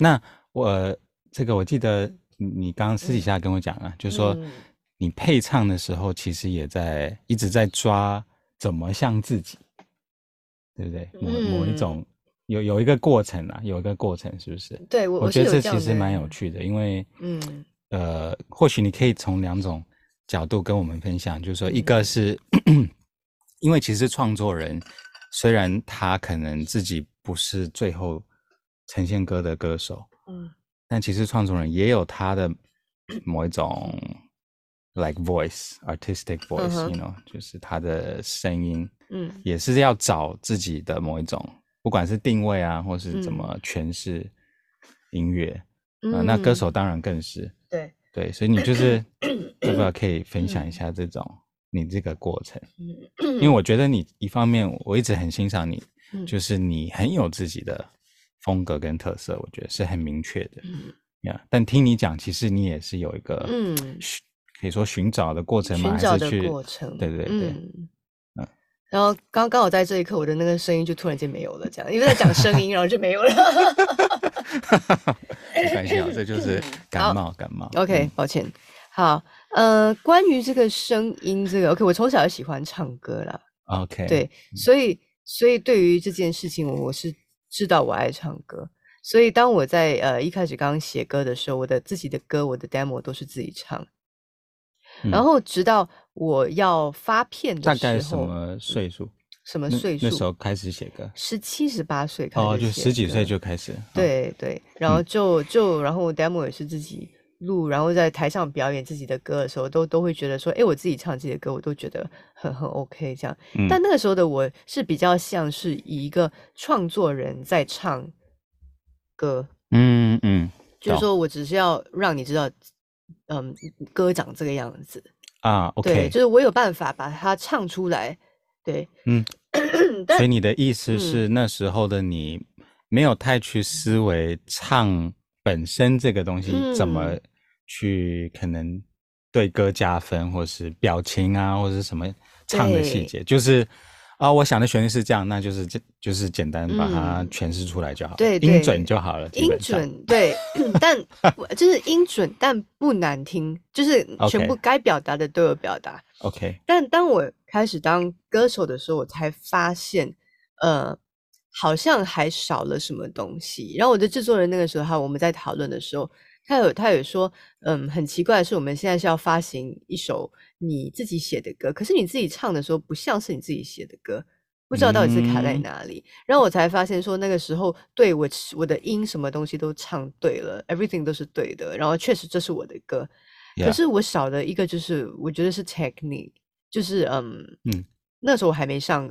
那我这个我记得你刚刚私底下跟我讲啊，嗯、就是说你配唱的时候，其实也在一直在抓怎么像自己，对不对？某某一种有有一个过程啊，有一个过程，是不是？对，我我觉得这其实蛮有趣的，因为嗯呃，或许你可以从两种角度跟我们分享，就是说一个是，嗯、因为其实创作人虽然他可能自己不是最后。呈现歌的歌手，嗯，但其实创作人也有他的某一种，like voice, artistic voice，you know，就是他的声音，嗯，也是要找自己的某一种，不管是定位啊，或是怎么诠释音乐，嗯，那歌手当然更是，对。对，所以你就是 要不要可以分享一下这种你这个过程？嗯，因为我觉得你一方面我一直很欣赏你，就是你很有自己的。风格跟特色，我觉得是很明确的，嗯呀。但听你讲，其实你也是有一个，嗯，可以说寻找的过程嘛，寻找的过程，对对对，嗯。嗯然后刚刚好在这一刻，我的那个声音就突然间没有了，这样，因为在讲声音，然后就没有了。没关系啊，这就 是感冒，感冒。OK，抱歉。好，呃，关于这个声音，这个 OK，我从小就喜欢唱歌啦。OK，对，所以所以对于这件事情，我我是。知道我爱唱歌，所以当我在呃一开始刚刚写歌的时候，我的自己的歌，我的 demo 都是自己唱。嗯、然后直到我要发片的时候，大概什么岁数？什么岁数？那时候开始写歌，十七十八岁开始。哦，就十几岁就开始。对对，然后就就然后 demo 也是自己。录，然后在台上表演自己的歌的时候，都都会觉得说，哎，我自己唱自己的歌，我都觉得很很 OK 这样。嗯、但那个时候的我是比较像是以一个创作人在唱歌，嗯嗯，就是说我只是要让你知道，嗯，歌长这个样子啊，OK，对，就是我有办法把它唱出来，对，嗯。所以你的意思是，那时候的你没有太去思维唱本身这个东西怎么、嗯。去可能对歌加分，或是表情啊，或者是什么唱的细节，就是啊，我想的旋律是这样，那就是这就是简单把它诠释出来就好，对，音准就好了，音准对，但 就是音准，但不难听，就是全部该表达的都有表达。OK，但当我开始当歌手的时候，我才发现，呃，好像还少了什么东西。然后我的制作人那个时候，哈，我们在讨论的时候。他有，他有说，嗯，很奇怪的是，我们现在是要发行一首你自己写的歌，可是你自己唱的时候不像是你自己写的歌，不知道到底是卡在哪里。嗯、然后我才发现说，那个时候对我我的音什么东西都唱对了，everything 都是对的。然后确实这是我的歌.可是我少的一个就是，我觉得是 technique，就是嗯嗯，那时候我还没上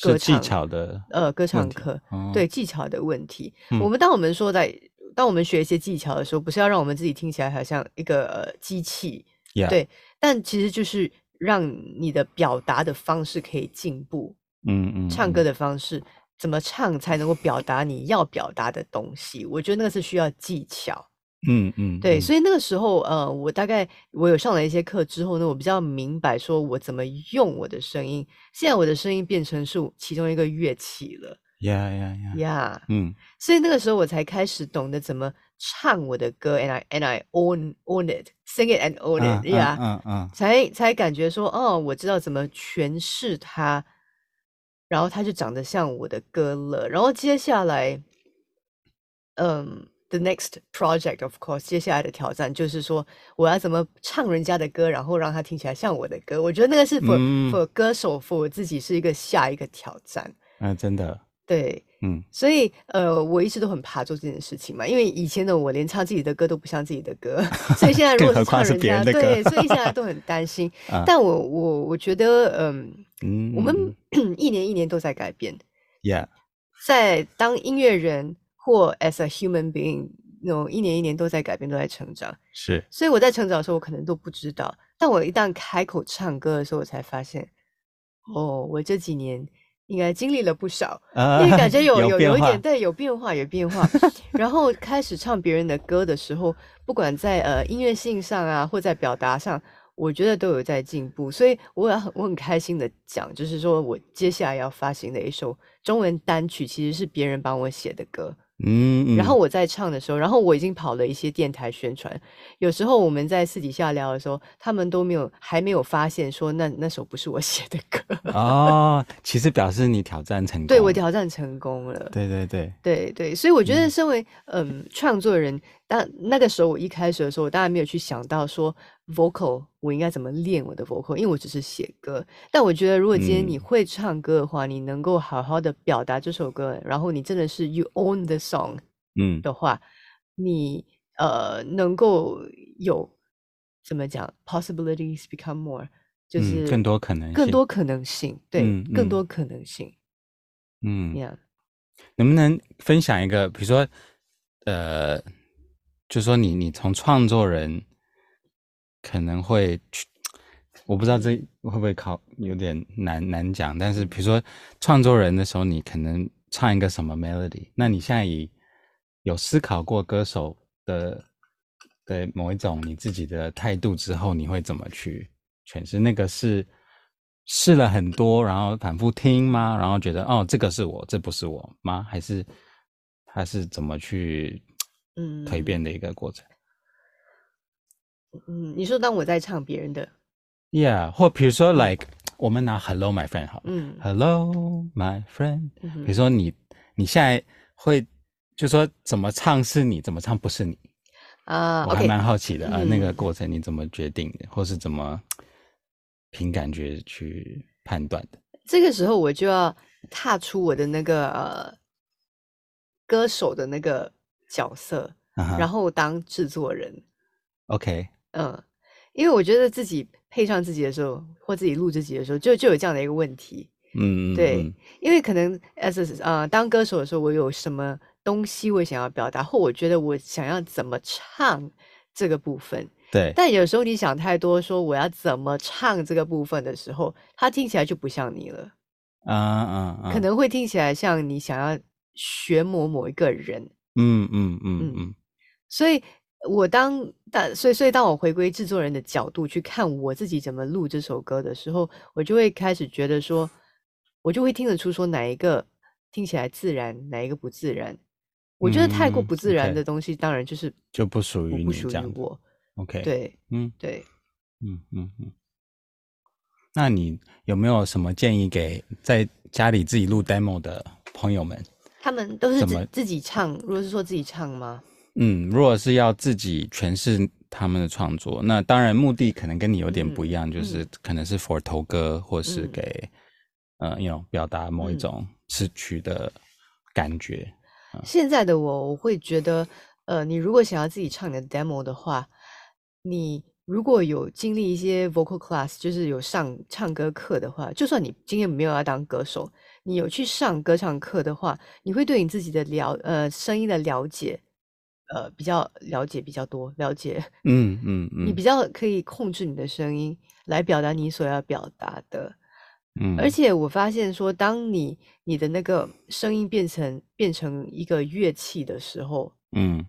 歌唱技巧的呃歌唱课，哦、对技巧的问题。嗯、我们当我们说在。当我们学一些技巧的时候，不是要让我们自己听起来好像一个呃机器.对，但其实就是让你的表达的方式可以进步，嗯嗯，唱歌的方式怎么唱才能够表达你要表达的东西？我觉得那个是需要技巧，嗯嗯，对，所以那个时候呃，我大概我有上了一些课之后呢，我比较明白说我怎么用我的声音，现在我的声音变成是其中一个乐器了。呀呀呀！呀，嗯，所以那个时候我才开始懂得怎么唱我的歌，and I and I own own it，sing it and own it，呀，嗯嗯，才才感觉说，哦，我知道怎么诠释它，然后它就长得像我的歌了。然后接下来，嗯，the next project of course，接下来的挑战就是说，我要怎么唱人家的歌，然后让它听起来像我的歌。我觉得那个是 for、嗯、for 歌手 for 我自己是一个下一个挑战。嗯，真的。对，嗯，所以呃，我一直都很怕做这件事情嘛，因为以前的我连唱自己的歌都不像自己的歌，所以现在如果是唱人家，人对，所以现在 都很担心。啊、但我我我觉得，呃、嗯，我们 一年一年都在改变，Yeah，在当音乐人或 as a human being，那种一年一年都在改变，都在成长。是，所以我在成长的时候，我可能都不知道，但我一旦开口唱歌的时候，我才发现，哦，我这几年。应该经历了不少，因为感觉 有有有一点对，有变化有变化，然后开始唱别人的歌的时候，不管在呃音乐性上啊，或在表达上，我觉得都有在进步，所以我也很我很开心的讲，就是说我接下来要发行的一首中文单曲，其实是别人帮我写的歌嗯，然后我在唱的时候，然后我已经跑了一些电台宣传。有时候我们在私底下聊的时候，他们都没有还没有发现说那那首不是我 写的歌哦。其实表示你挑战成功，对，我挑战成功了。对对对对对，所以我觉得身为嗯创作人，当那个时候我一开始的时候，我当然没有去想到说 vocal 我应该怎么练我的 vocal，因为我只是写歌。但我觉得如果今天你会唱歌的话，嗯、你能够好好的表达这首歌，然后你真的是 you own the song。嗯的话，你呃能够有怎么讲？Possibilities become more，就是更多可能性，更多可能性，对，嗯、更多可能性。嗯，这样能不能分享一个，比如说，呃，就说你你从创作人可能会去，我不知道这会不会考有点难难讲，但是比如说创作人的时候，你可能唱一个什么 melody，那你现在以有思考过歌手的的某一种你自己的态度之后，你会怎么去诠释？那个是试了很多，然后反复听吗？然后觉得哦，这个是我，这不是我吗？还是他是怎么去嗯蜕变的一个过程？嗯，你说当我在唱别人的，Yeah，或比如说，like 我们拿 Hello My Friend 好，嗯，Hello My Friend，比如说你你现在会。就说怎么唱是你，怎么唱不是你啊？Uh, okay. 我还蛮好奇的啊，那个过程你怎么决定的，嗯、或是怎么凭感觉去判断的？这个时候我就要踏出我的那个呃歌手的那个角色，uh huh. 然后当制作人。OK，嗯，因为我觉得自己配上自己的时候，或自己录自己的时候，就就有这样的一个问题。嗯，对，因为可能 as 啊、呃，当歌手的时候，我有什么？东西我想要表达，或我觉得我想要怎么唱这个部分，对。但有时候你想太多，说我要怎么唱这个部分的时候，它听起来就不像你了。啊啊啊！可能会听起来像你想要学某某一个人。嗯嗯嗯嗯。所以我当但所以所以当我回归制作人的角度去看我自己怎么录这首歌的时候，我就会开始觉得说，我就会听得出说哪一个听起来自然，哪一个不自然。我觉得太过不自然的东西，当然就是就不属于你，不属于我。OK，对，嗯，对，嗯嗯嗯。那你有没有什么建议给在家里自己录 demo 的朋友们？他们都是自自己唱，如果是说自己唱吗？嗯，如果是要自己诠释他们的创作，那当然目的可能跟你有点不一样，就是可能是 for 投歌，或是给呃，you 表达某一种词曲的感觉。现在的我，我会觉得，呃，你如果想要自己唱你的 demo 的话，你如果有经历一些 vocal class，就是有上唱歌课的话，就算你今天没有要当歌手，你有去上歌唱课的话，你会对你自己的了，呃，声音的了解，呃，比较了解比较多，了解，嗯嗯嗯，你比较可以控制你的声音来表达你所要表达的。嗯，而且我发现说，当你你的那个声音变成变成一个乐器的时候，嗯，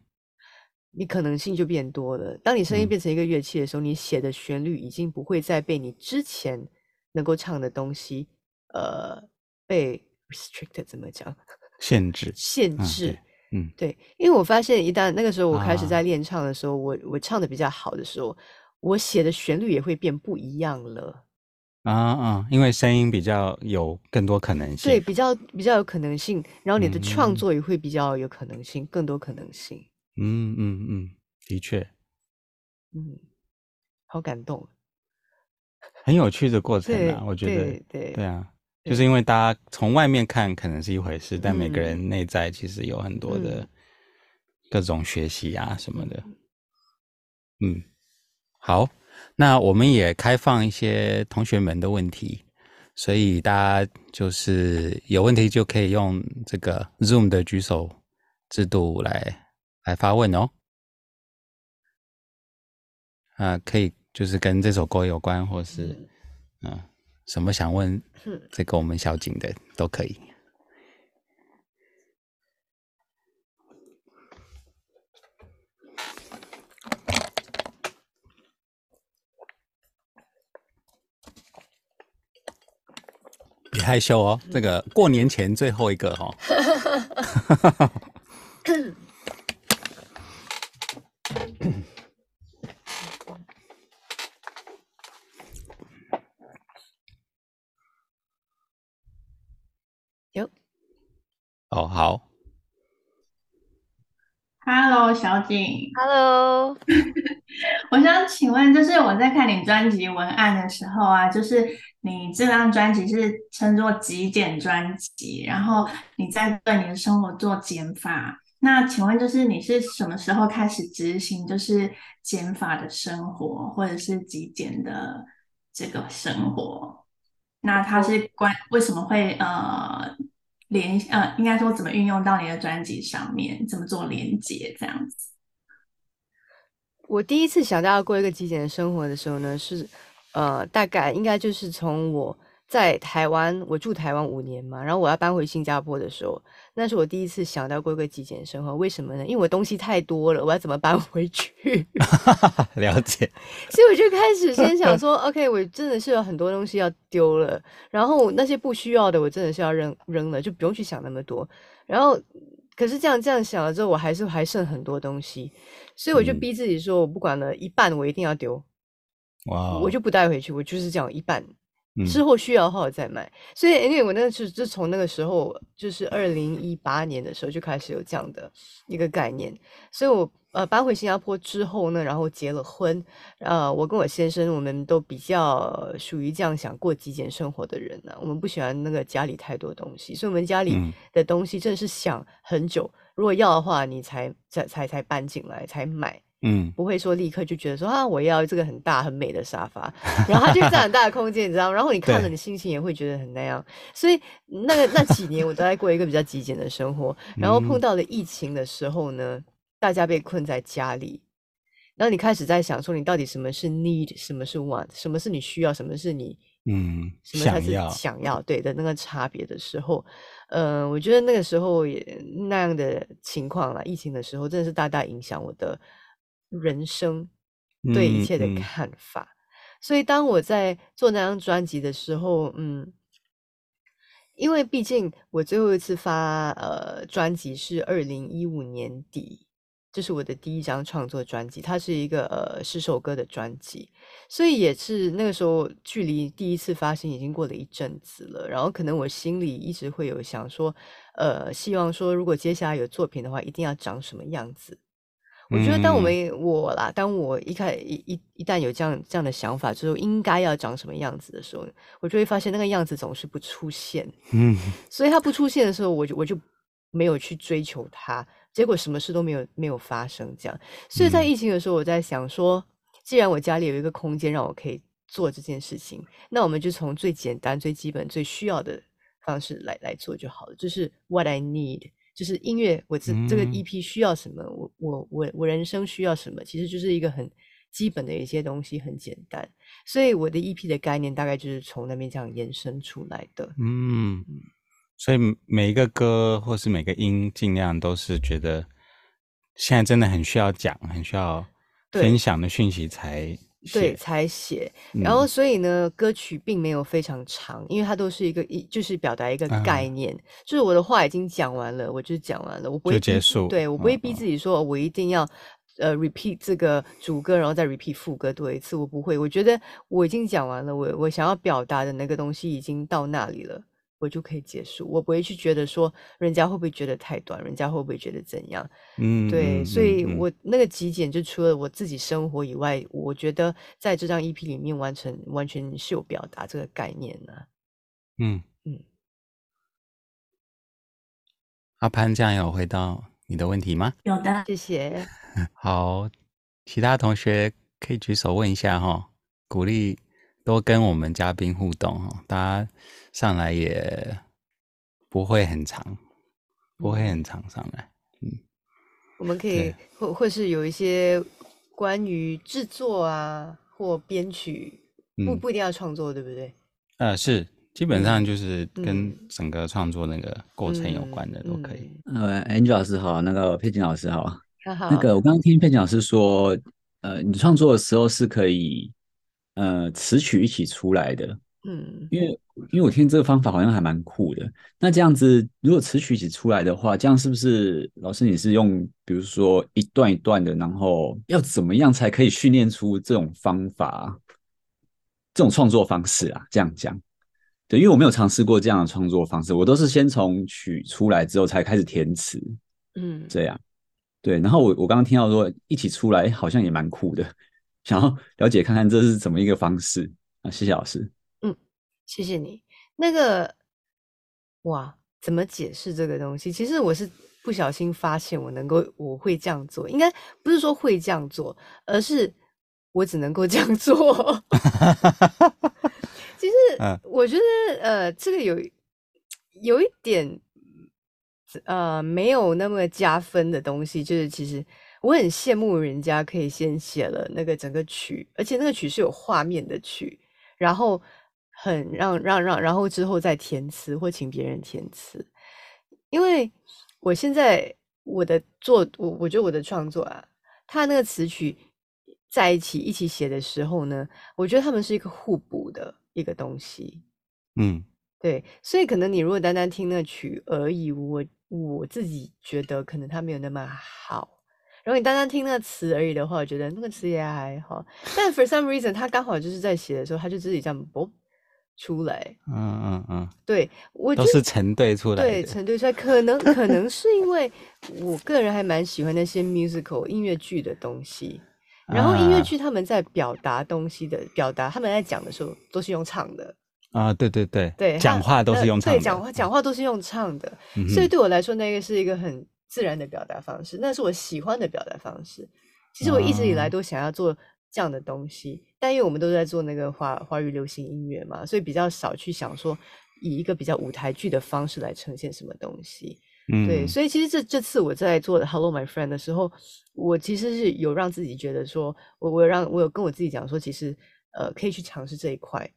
你可能性就变多了。当你声音变成一个乐器的时候，嗯，你写的旋律已经不会再被你之前能够唱的东西，呃，被 restricted 怎么讲？限制，限制，嗯，对，因为我发现一旦那个时候我开始在练唱的时候，啊，我我唱的比较好的时候，我写的旋律也会变不一样了。啊啊！因为声音比较有更多可能性，对，比较比较有可能性，然后你的创作也会比较有可能性，嗯、更多可能性。嗯嗯嗯，的确，嗯，好感动，很有趣的过程啊！我觉得，对对对啊，就是因为大家从外面看可能是一回事，但每个人内在其实有很多的各种学习啊什么的。嗯，好。那我们也开放一些同学们的问题，所以大家就是有问题就可以用这个 Zoom 的举手制度来来发问哦。啊，可以就是跟这首歌有关，或是嗯、啊、什么想问这个我们小景的都可以。别害羞哦，这个过年前最后一个哦。有哦，好。Hello，小景。Hello，我想请问，就是我在看你专辑文案的时候啊，就是你这张专辑是称作极简专辑，然后你在对你的生活做减法。那请问，就是你是什么时候开始执行就是减法的生活，或者是极简的这个生活？那它是关为什么会呃？连呃，应该说怎么运用到你的专辑上面，怎么做连接这样子？我第一次想到要过一个极简的生活的时候呢，是呃，大概应该就是从我。在台湾，我住台湾五年嘛，然后我要搬回新加坡的时候，那是我第一次想到过一个极简生活。为什么呢？因为我东西太多了，我要怎么搬 回去？了解。所以我就开始先想说，OK，我真的是有很多东西要丢了，然后那些不需要的，我真的是要扔扔了，就不用去想那么多。然后，可是这样这样想了之后，我还是还剩很多东西，所以我就逼自己说，我不管了，一半我一定要丢。哇！我就不带回去，我就是这样一半。之后需要的话我再买，嗯、所以因为我那个是自从那个时候，就是二零一八年的时候就开始有这样的一个概念，所以我呃搬回新加坡之后呢，然后结了婚，呃，我跟我先生我们都比较属于这样想过极简生活的人呢、啊，我们不喜欢那个家里太多东西，所以我们家里的东西真的是想很久，嗯、如果要的话你才才才才搬进来才买。嗯，不会说立刻就觉得说啊，我要这个很大很美的沙发，然后它就占很大的空间，你知道吗？然后你看了，你心情也会觉得很那样。所以那个那几年我都在过一个比较极简的生活。然后碰到了疫情的时候呢，大家被困在家里，然后你开始在想说，你到底什么是 need，什么是 want，什么是你需要，什么是你嗯，什么才是想要对的那个差别的时候，呃，我觉得那个时候也那样的情况啦，疫情的时候真的是大大影响我的。人生对一切的看法，嗯嗯，所以当我在做那张专辑的时候，嗯，因为毕竟我最后一次发呃专辑是二零一五年底，这是我的第一张创作专辑，它是一个呃十首歌的专辑，所以也是那个时候距离第一次发行已经过了一阵子了，然后可能我心里一直会有想说，呃，希望说如果接下来有作品的话，一定要长什么样子。我觉得，当我们我啦，当我一开一一一旦有这样这样的想法之后，应该要长什么样子的时候，我就会发现那个样子总是不出现。嗯，所以他不出现的时候，我就我就没有去追求他，结果什么事都没有没有发生。这样，所以在疫情的时候，我在想说，既然我家里有一个空间让我可以做这件事情，那我们就从最简单、最基本、最需要的方式来来做就好了，就是 what I need。就是音乐，我这这个 EP 需要什么？嗯、我我我我人生需要什么？其实就是一个很基本的一些东西，很简单。所以我的 EP 的概念大概就是从那边这样延伸出来的。嗯，所以每一个歌或是每个音，尽量都是觉得现在真的很需要讲，很需要分享的讯息才。对，才写，然后所以呢，歌曲并没有非常长，因为它都是一个一，就是表达一个概念，嗯，就是我的话已经讲完了，我就讲完了，我不会结束，对，我不会逼自己说我一定要，嗯，呃 repeat 这个主歌，然后再 repeat 副歌多一次，我不会，我觉得我已经讲完了，我我想要表达的那个东西已经到那里了。我就可以结束，我不会去觉得说人家会不会觉得太短，人家会不会觉得怎样？嗯，对，嗯、所以我那个极简就除了我自己生活以外，我觉得在这张 EP 里面完成完全是有表达这个概念的、啊。嗯嗯，阿潘，这样有回答你的问题吗？有的，谢谢。好，其他同学可以举手问一下哈，鼓励。多跟我们嘉宾互动哈，大家上来也不会很长，不会很长上来。嗯，我们可以或或是有一些关于制作啊或编曲，不、嗯、不一定要创作，对不对？呃，是基本上就是跟整个创作那个过程有关的都可以。呃，Angel 老师好，那个佩锦老师好。好。那个我刚刚听佩锦老师说，呃，你创作的时候是可以。呃，词曲一起出来的，嗯，因为因为我听这个方法好像还蛮酷的。那这样子，如果词曲一起出来的话，这样是不是老师你是用，比如说一段一段的，然后要怎么样才可以训练出这种方法，这种创作方式啊？这样讲，对，因为我没有尝试过这样的创作方式，我都是先从曲出来之后才开始填词，嗯，这样，对。然后我我刚刚听到说一起出来，好像也蛮酷的，想要了解看看这是怎么一个方式啊？谢谢老师。嗯谢谢你。那个，哇，怎么解释这个东西？其实我是不小心发现我能够，我会这样做。应该不是说会这样做，而是我只能够这样做。其实 我觉得，呃，这个有有一点，呃，没有那么加分的东西，就是其实我很羡慕人家可以先写了那个整个曲，而且那个曲是有画面的曲，然后。很让让让，然后之后再填词或请别人填词，因为我现在我的作，我我觉得我的创作啊，他那个词曲在一起一起写的时候呢，我觉得他们是一个互补的一个东西。嗯，对，所以可能你如果单单听那曲而已，我我自己觉得可能它没有那么好。然后你单单听那个词而已的话，我觉得那个词也还好。但 for some reason，他刚好就是在写的时候，他就自己这样啵。出来，嗯嗯嗯，对，我都是成对出来，对，成对出来，可能可能是因为我个人还蛮喜欢那些 musical 音乐剧的东西，然后音乐剧他们在表达东西的表达，他们在讲的时候都是用唱的。啊，对对对对，讲话都是用唱的，对，讲话讲话都是用唱的，所以对我来说那个是一个很自然的表达方式，那是我喜欢的表达方式。其实我一直以来都想要做。这样的东西，但因为我们都在做那个华华语流行音乐嘛，所以比较少去想说以一个比较舞台剧的方式来呈现什么东西。嗯，对，所以其实这这次我在做 Hello My Friend 的时候，我其实是有让自己觉得说，我我有让我有跟我自己讲说，其实呃可以去尝试这一块，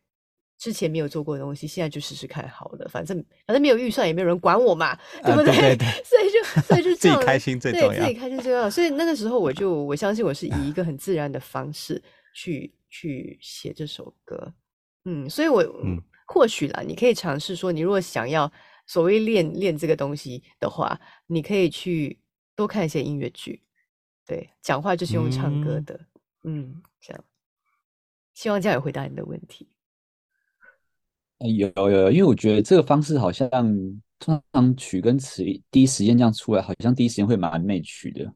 之前没有做过的东西，现在就试试看好了，反正反正没有预算，也没有人管我嘛，对不对？啊、对对对，所以就所以就这样自己开心最重要，对，自己开心最重要。所以那个时候我就我相信我是以一个很自然的方式去去写这首歌，嗯，所以我嗯。或许啦，你可以尝试说，你如果想要所谓练练这个东西的话，你可以去多看一些音乐剧，对，讲话就是用唱歌的，嗯，嗯，这样，希望这样有回答你的问题。有有有，因为我觉得这个方式好像通常曲跟词第一时间这样出来，好像第一时间会蛮 match 的。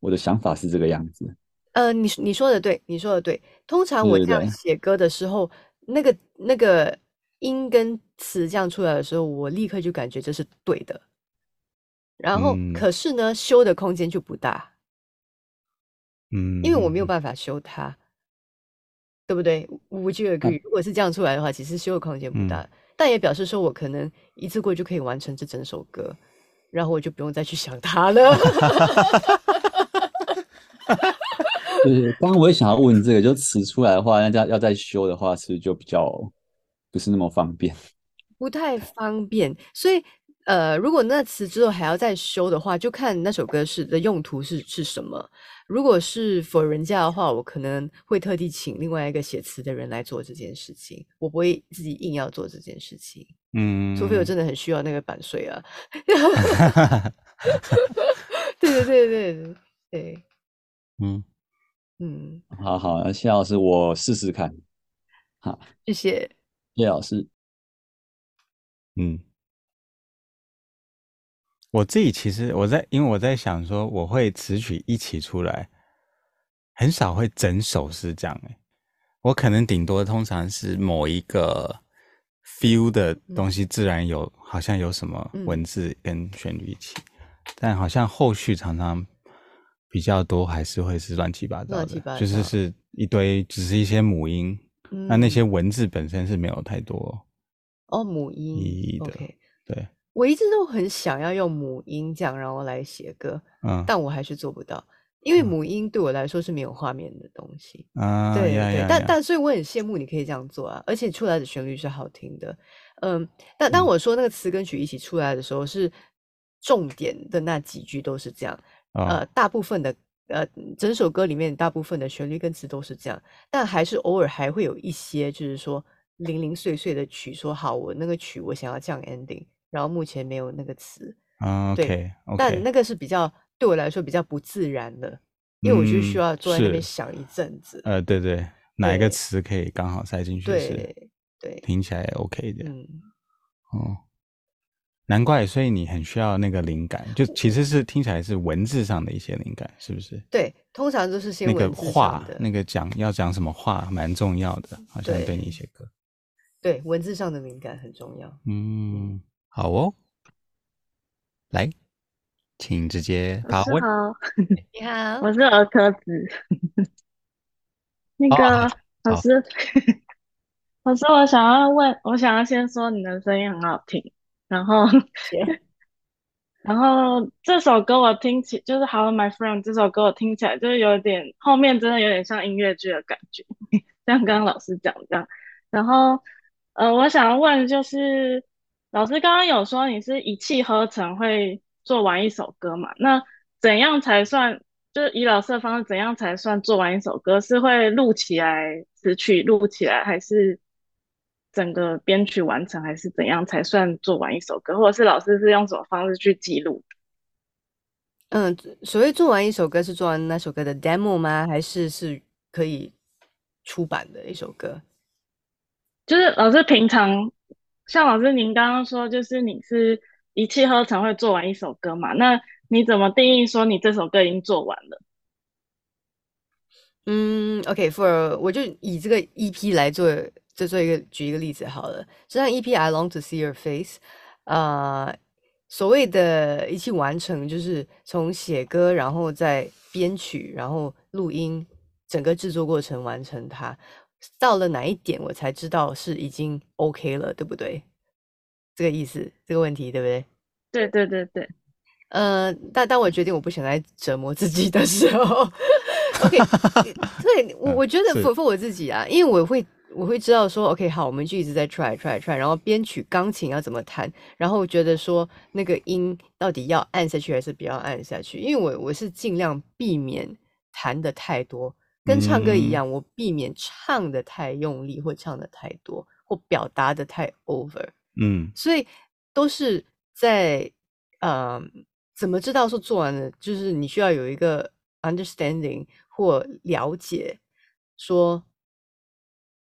我的想法是这个样子。呃，你你说的对，你说的对。通常我这样写歌的时候，对对对，那个那个音跟词这样出来的时候，我立刻就感觉这是对的。然后，嗯、可是呢，修的空间就不大。嗯，因为我没有办法修它。对不对？Would you agree？如果是这样出来的话，其实修的空间不大，嗯、但也表示说我可能一次过就可以完成这整首歌，然后我就不用再去想它了。对，刚刚我也想要问这个，就词出来的话，那要要再修的话，是不是就比较不是那么方便？不太方便，所以呃，如果那词之后还要再修的话，就看那首歌是的用途是是什么。如果是 for 人家的话，我可能会特地请另外一个写词的人来做这件事情，我不会自己硬要做这件事情。嗯，除非我真的很需要那个版税啊。对对对对对，嗯嗯，好好，谢老师，我试试看。好，谢谢谢老师。嗯。我自己其实我在，因为我在想说，我会词曲一起出来，很少会整首是这样欸。我可能顶多通常是某一个 feel 的东西，自然有好像有什么文字跟旋律一起，但好像后续常常比较多还是会是乱七八糟的，就是是一堆只是一些母音，那那些文字本身是没有太多哦母音意义的，对。我一直都很想要用母音这样，然后来写歌，嗯，但我还是做不到，因为母音对我来说是没有画面的东西，啊，对对对，但但所以我很羡慕你可以这样做啊，而且出来的旋律是好听的，嗯，但当我说那个词跟曲一起出来的时候，是重点的那几句都是这样，呃，大部分的呃整首歌里面大部分的旋律跟词都是这样，但还是偶尔还会有一些就是说零零碎碎的曲，说好，我那个曲我想要这样 ending，然后目前没有那个词。啊、uh,，OK，对 okay. 但那个是比较对我来说比较不自然的，因为我就需要坐在那边想一阵子。呃，对对，哪一个词可以刚好塞进去是？对对，听起来 OK 的。嗯，哦，难怪，所以你很需要那个灵感，就其实是听起来是文字上的一些灵感，是不是？对，通常都是那个话，那个讲要讲什么话蛮重要的，好像对你写歌。对，文字上的灵感很重要。嗯，好哦。来，请直接发问。好，你好，我是儿科子。那个、哦、老师，老师，我想要问，我想要先说你的声音很好听，然后，然后这首歌我听起就是《Hello My Friend》这首歌我听起来就是有点后面真的有点像音乐剧的感觉，像刚刚老师讲这样。然后，呃，我想要问就是。老师刚刚有说你是一气呵成会做完一首歌嘛？那怎样才算？就是以老师的方式，怎样才算做完一首歌？是会录起来词曲录起来，还是整个编曲完成，还是怎样才算做完一首歌？或者是老师是用什么方式去记录？嗯，所谓做完一首歌是做完那首歌的 demo 吗？还是是可以出版的一首歌？就是老师平常。像老师您刚刚说，就是你是一气呵成会做完一首歌嘛？那你怎么定义说你这首歌已经做完了？嗯，OK，for 我就以这个 EP 来做，就做一个举一个例子好了。这张 EP I Long to See Your Face，呃，所谓的一气完成，就是从写歌，然后再编曲，然后录音，整个制作过程完成它。到了哪一点我才知道是已经 OK 了，对不对？这个意思，这个问题，对不对？对对对对。呃，但当我决定我不想再折磨自己的时候，OK，对我我觉得 for for 我自己啊，因为我会我会知道说，OK，好，我们就一直在 try try try，然后编曲钢琴要怎么弹，然后觉得说那个音到底要按下去还是不要按下去，因为我我是尽量避免弹的太多。跟唱歌一样，我避免唱的太用力，或唱的太多，或表达的太 over。嗯，所以都是在呃，怎么知道说做完了？就是你需要有一个 understanding 或了解，说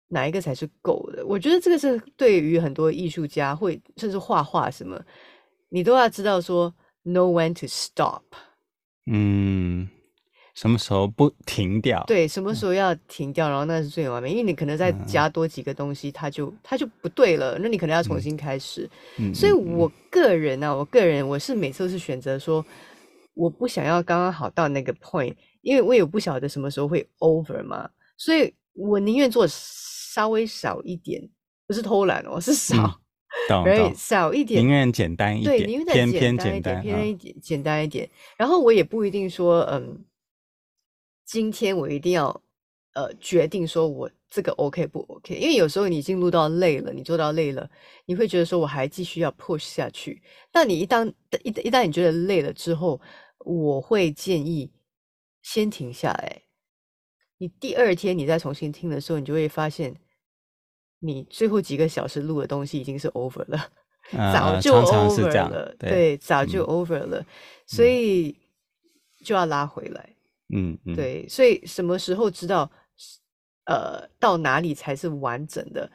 哪一个才是够的。我觉得这个是对于很多艺术家，会甚至画画什么，你都要知道说 know when to stop。嗯。什么时候不停掉？对，什么时候要停掉，然后那是最完美，因为你可能再加多几个东西，它就它就不对了，那你可能要重新开始。嗯，所以我个人呢、啊，我个人我是每次都是选择说，我不想要刚刚好到那个 point，因为我也不晓得什么时候会 over 嘛，所以我宁愿做稍微少一点，不是偷懒哦，是少，对、嗯，少一点，宁愿简单一点，对，宁愿再简单一点，偏偏简单，偏一点，简单一点。然后我也不一定说，嗯。今天我一定要，呃，决定说我这个 OK 不 OK？因为有时候你已经录到累了，你做到累了，你会觉得说我还继续要 push 下去。那你一旦一一旦你觉得累了之后，我会建议先停下来。你第二天你再重新听的时候，你就会发现，你最后几个小时录的东西已经是 over 了，呃、早就 over 了，常常对，对，早就 over 了，嗯、所以就要拉回来。嗯，嗯，对，所以什么时候知道，呃，到哪里才是完整的？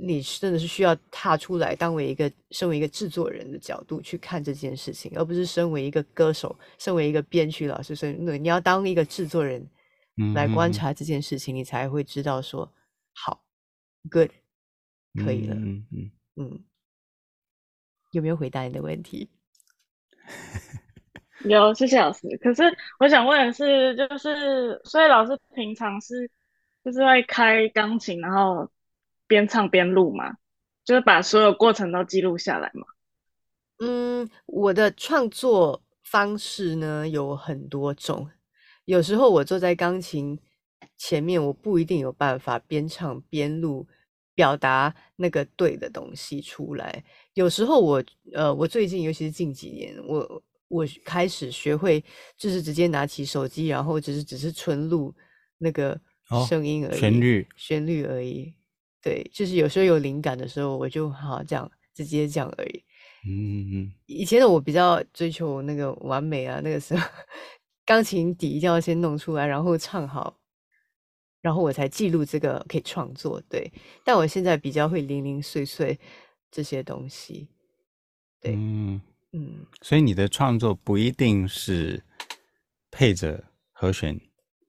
你真的是需要踏出来，当为一个身为一个制作人的角度去看这件事情，而不是身为一个歌手，身为一个编曲老师，所以你要当一个制作人来观察这件事情，嗯、你才会知道说好，good，可以了。嗯嗯嗯，有没有回答你的问题？有，谢谢老师。可是我想问的是，就是所以老师平常是就是会开钢琴，然后边唱边录吗？就是把所有过程都记录下来吗？嗯，我的创作方式呢有很多种。有时候我坐在钢琴前面，我不一定有办法边唱边录，表达那个对的东西出来。有时候我呃，我最近尤其是近几年，我。我开始学会，就是直接拿起手机，然后只是只是纯录那个声音而已，旋律，旋律而已。对，就是有时候有灵感的时候，我就好这样直接这样而已。嗯嗯。以前的我比较追求那个完美啊，那个时候钢琴底一定要先弄出来，然后唱好，然后我才记录这个可以创作。对，但我现在比较会零零碎碎这些东西。对，嗯嗯。所以你的创作不一定是配着和弦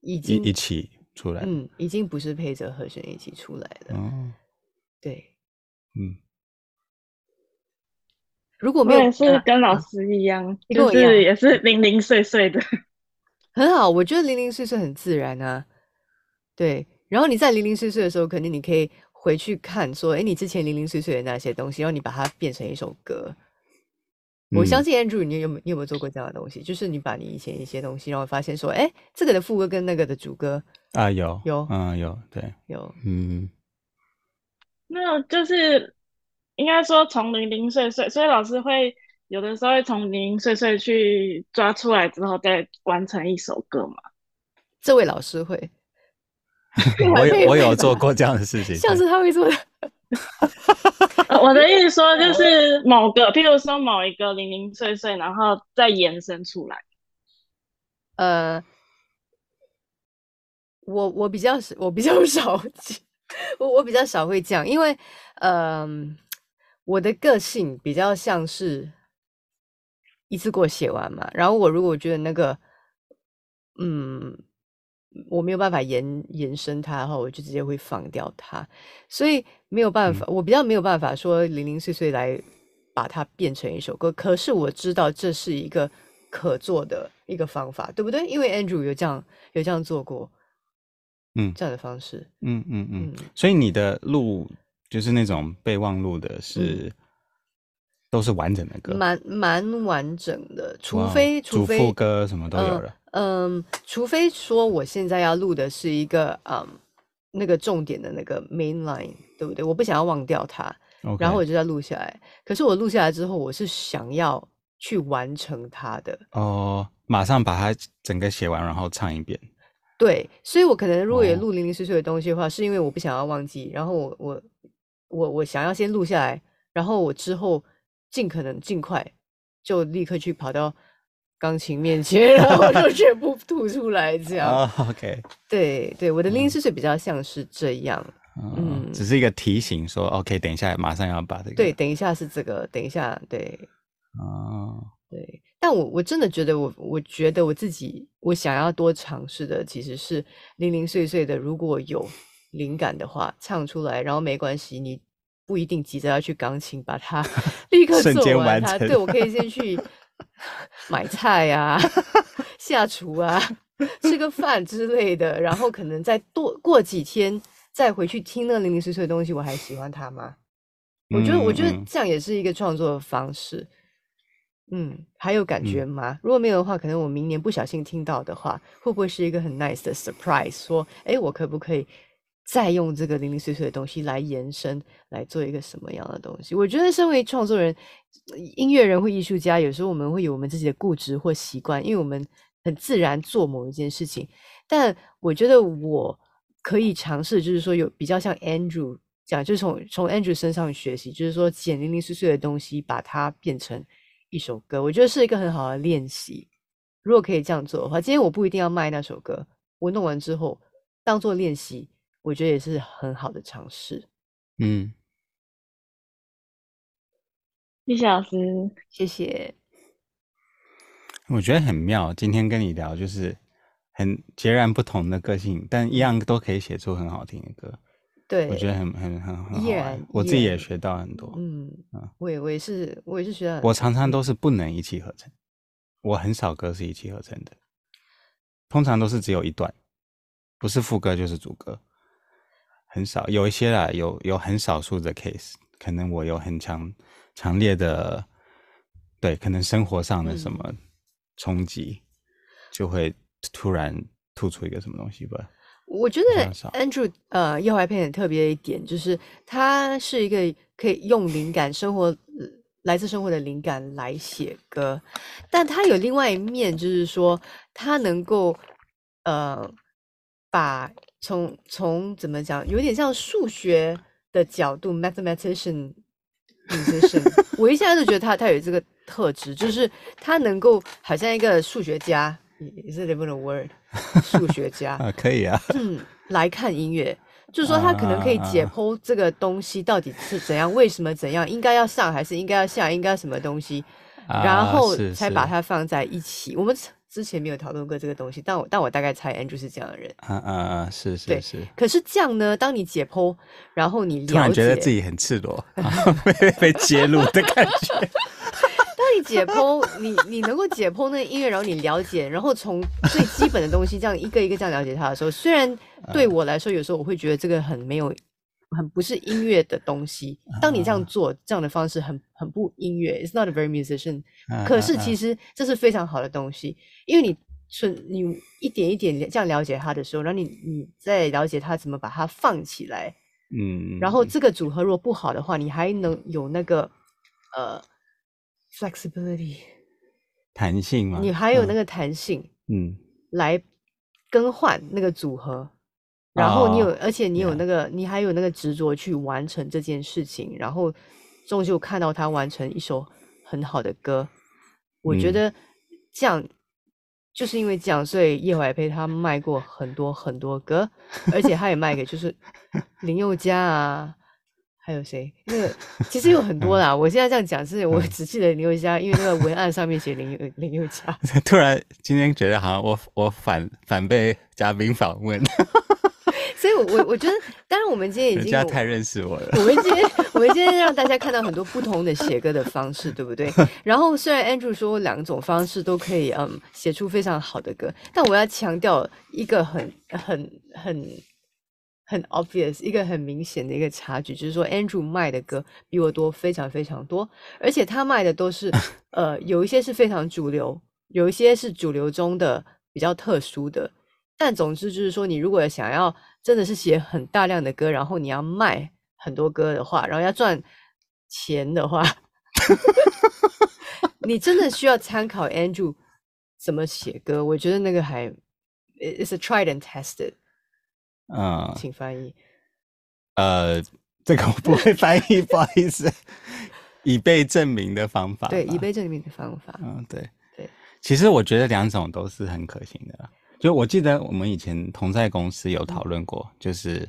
一一一起。出来，嗯，已经不是配着和弦一起出来的，哦，对，嗯，如果没有是跟老师一样，啊、就是也是零零碎碎的，很好，我觉得零零碎碎很自然啊，对，然后你在零零碎碎的时候，肯定你可以回去看，说，哎，你之前零零碎碎的那些东西，然后你把它变成一首歌。我相信 Andrew，你有没你有没有做过这样的东西？就是你把你以前一些东西，然后发现说，哎，这个的副歌跟那个的主歌啊，有有，嗯，有，对，有，嗯，那就是应该说从零零碎碎，所以老师会有的时候会从零零碎碎去抓出来之后再完成一首歌嘛？这位老师会，我有我有做过这样的事情，像是他会做的。我的意思说，就是某个，譬如说某一个零零碎碎，然后再延伸出来。呃，我我比较，我比较少，我 我比较少会这样，因为呃，我的个性比较像是一次过写完嘛。然后我如果觉得那个，嗯。我没有办法延延伸它的话，我就直接会放掉它，所以没有办法，嗯、我比较没有办法说零零碎碎来把它变成一首歌。可是我知道这是一个可做的一个方法，对不对？因为 Andrew 有这样有这样做过，嗯，这样的方式，嗯嗯嗯，嗯。所以你的录就是那种备忘录的是、嗯、都是完整的歌，蛮蛮完整的，除非除非主副歌什么都有了。呃嗯，除非说我现在要录的是一个嗯那个重点的那个 main line，对不对？我不想要忘掉它.然后我就要录下来。可是我录下来之后，我是想要去完成它的哦，马上把它整个写完，然后唱一遍。对，所以我可能如果也录零零碎碎的东西的话，哦，是因为我不想要忘记，然后我我我我想要先录下来，然后我之后尽可能尽快就立刻去跑到。钢琴面前，然后就 全部吐出来，这样。哦、oh,，OK。对对，我的零零碎碎比较像是这样，嗯，嗯只是一个提醒说，说 OK，等一下马上要把这个。对，等一下是这个，等一下，对。哦、oh.，对。但我我真的觉得我，我我觉得我自己，我想要多尝试的其实是零零碎碎的。如果有灵感的话，唱出来，然后没关系，你不一定急着要去钢琴把它 立刻做完它。对，我可以先去。买菜呀、啊，下厨啊，吃个饭之类的，然后可能再多过几天再回去听那零零碎碎的东西，我还喜欢它吗？我觉得，我觉得这样也是一个创作的方式。嗯，还有感觉吗？嗯、如果没有的话，可能我明年不小心听到的话，会不会是一个很 nice 的 surprise？说，哎，我可不可以？再用这个零零碎碎的东西来延伸，来做一个什么样的东西？我觉得，身为创作人、音乐人或艺术家，有时候我们会有我们自己的固执或习惯，因为我们很自然做某一件事情。但我觉得我可以尝试，就是说有比较像 Andrew 讲，就是从从 Andrew 身上学习，就是说捡零零碎碎的东西，把它变成一首歌。我觉得是一个很好的练习。如果可以这样做的话，今天我不一定要卖那首歌，我弄完之后当做练习。我觉得也是很好的尝试。嗯，谢谢老师，谢谢。我觉得很妙，今天跟你聊就是很截然不同的个性，但一样都可以写出很好听的歌。对，我觉得很很很很好玩。我自己也学到很多。嗯嗯，我也我也是我也是学到。我常常都是不能一气呵成，我很少歌是一气呵成的，通常都是只有一段，不是副歌就是主歌。很少，有一些啦，有有很少数的 case，可能我有很强强烈的，对，可能生活上的什么冲击，嗯，就会突然吐出一个什么东西吧。我觉得 Andrew 呃，右怀片很特别的一点，就是他是一个可以用灵感、生活来自生活的灵感来写歌，但他有另外一面，就是说他能够呃把。从从怎么讲，有点像数学的角度，mathematician musician，我一下就觉得他他有这个特质，就是他能够好像一个数学家，也是 even a word，数学家啊，可以啊，嗯，来看音乐，就是说他可能可以解剖这个东西到底是怎样，为什么怎样，应该要上还是应该要下，应该什么东西，然后才把它放在一起。我们。之前没有讨论过这个东西，但我但我大概猜 Andrew 是这样的人。啊啊啊！是是是。可是这样呢？当你解剖，然后你突然觉得自己很赤裸，被被揭露的感觉。当你解剖，你你能够解剖那个音乐，然后你了解，然后从最基本的东西这样一个一个这样了解它的时候，虽然对我来说有时候我会觉得这个很没有。很不是音乐的东西。当你这样做，这样的方式很很不音乐，It's not a very musician。可是其实这是非常好的东西，因为你顺你一点一点这样了解他的时候，然后你你再了解他怎么把它放起来，嗯，然后这个组合如果不好的话，你还能有那个呃 flexibility 弹性吗，你还有那个弹性，嗯，来更换那个组合。然后你有，而且你有那个，你还有那个执着去完成这件事情，然后终究看到他完成一首很好的歌。我觉得这样，就是因为这样，所以叶怀佩他卖过很多很多歌，而且他也卖给就是 林宥嘉啊，还有谁？那个 其实有很多啦。我现在这样讲是我只记得林宥嘉，因为那个文案上面写林宥林宥嘉。突然今天觉得好像我我反反被嘉宾访问。我我觉得，当然，我们今天已经太认识我了。我们今天，我们今天让大家看到很多不同的写歌的方式，对不对？然后，虽然 Andrew 说两种方式都可以，嗯，写出非常好的歌，但我要强调一个很、很、很、很 obvious，一个很明显的一个差距，就是说，Andrew 卖的歌比我多，非常非常多，而且他卖的都是，呃，有一些是非常主流，有一些是主流中的比较特殊的。但总之就是说，你如果想要真的是写很大量的歌，然后你要卖很多歌的话，然后要赚钱的话，你真的需要参考 Andrew 怎么写歌。我觉得那个还 is a tried and tested。嗯，请翻译。呃，这个我不会翻译，不好意思。已被证明的方法。对，已被证明的方法。嗯，对对。其实我觉得两种都是很可行的。就我记得我们以前同在公司有讨论过，就是